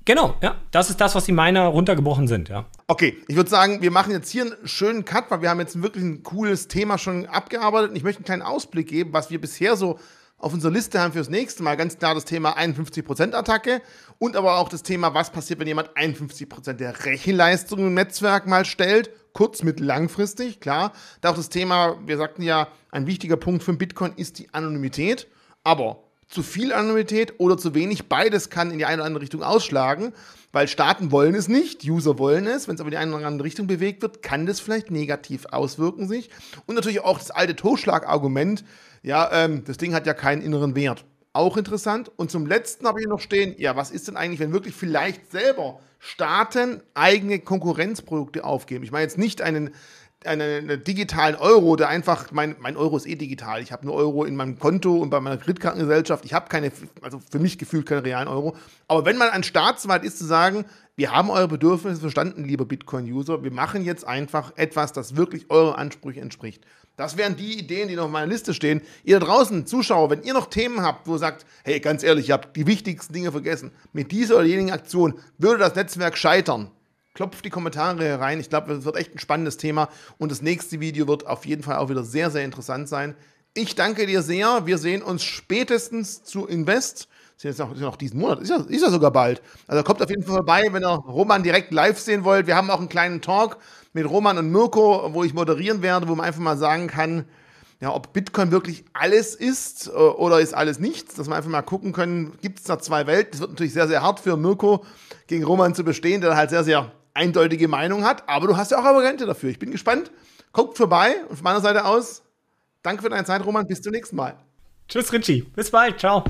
Speaker 2: Genau, ja. Das ist das, was die Miner runtergebrochen sind, ja.
Speaker 1: Okay, ich würde sagen, wir machen jetzt hier einen schönen Cut, weil wir haben jetzt wirklich ein cooles Thema schon abgearbeitet. Und ich möchte einen kleinen Ausblick geben, was wir bisher so auf unserer Liste haben fürs nächste Mal. Ganz klar das Thema 51%-Attacke und aber auch das Thema, was passiert, wenn jemand 51% der Rechenleistung im Netzwerk mal stellt. Kurz, mittel, langfristig, klar. Da auch das Thema, wir sagten ja, ein wichtiger Punkt für Bitcoin ist die Anonymität. Aber zu viel Anonymität oder zu wenig. Beides kann in die eine oder andere Richtung ausschlagen, weil Staaten wollen es nicht, User wollen es. Wenn es aber in die eine oder andere Richtung bewegt wird, kann das vielleicht negativ auswirken sich. Und natürlich auch das alte Totschlagargument, ja, ähm, das Ding hat ja keinen inneren Wert. Auch interessant. Und zum letzten habe ich noch stehen, ja, was ist denn eigentlich, wenn wirklich vielleicht selber Staaten eigene Konkurrenzprodukte aufgeben? Ich meine jetzt nicht einen einen, digitalen Euro, der einfach, mein, mein Euro ist eh digital. Ich habe einen Euro in meinem Konto und bei meiner Kreditkartengesellschaft. Ich habe keine, also für mich gefühlt keine realen Euro. Aber wenn man ein Staatsweit ist, zu sagen, wir haben eure Bedürfnisse verstanden, lieber Bitcoin-User, wir machen jetzt einfach etwas, das wirklich eure Ansprüche entspricht. Das wären die Ideen, die noch auf meiner Liste stehen. Ihr da draußen, Zuschauer, wenn ihr noch Themen habt, wo ihr sagt, hey, ganz ehrlich, ihr habt die wichtigsten Dinge vergessen, mit dieser oder jenigen Aktion würde das Netzwerk scheitern, klopft die Kommentare herein. Ich glaube, es wird echt ein spannendes Thema und das nächste Video wird auf jeden Fall auch wieder sehr, sehr interessant sein. Ich danke dir sehr. Wir sehen uns spätestens zu Invest. Ist jetzt noch, ist noch diesen Monat, ist ja, ist ja sogar bald. Also kommt auf jeden Fall vorbei, wenn ihr Roman direkt live sehen wollt. Wir haben auch einen kleinen Talk mit Roman und Mirko, wo ich moderieren werde, wo man einfach mal sagen kann, ja, ob Bitcoin wirklich alles ist äh, oder ist alles nichts, dass wir einfach mal gucken können, gibt es da zwei Welten. Das wird natürlich sehr, sehr hart für Mirko gegen Roman zu bestehen, der halt sehr, sehr eindeutige Meinung hat, aber du hast ja auch Argumente dafür. Ich bin gespannt. Guckt vorbei und von meiner Seite aus, danke für deine Zeit, Roman. Bis zum nächsten Mal.
Speaker 2: Tschüss, Richie. Bis bald. Ciao.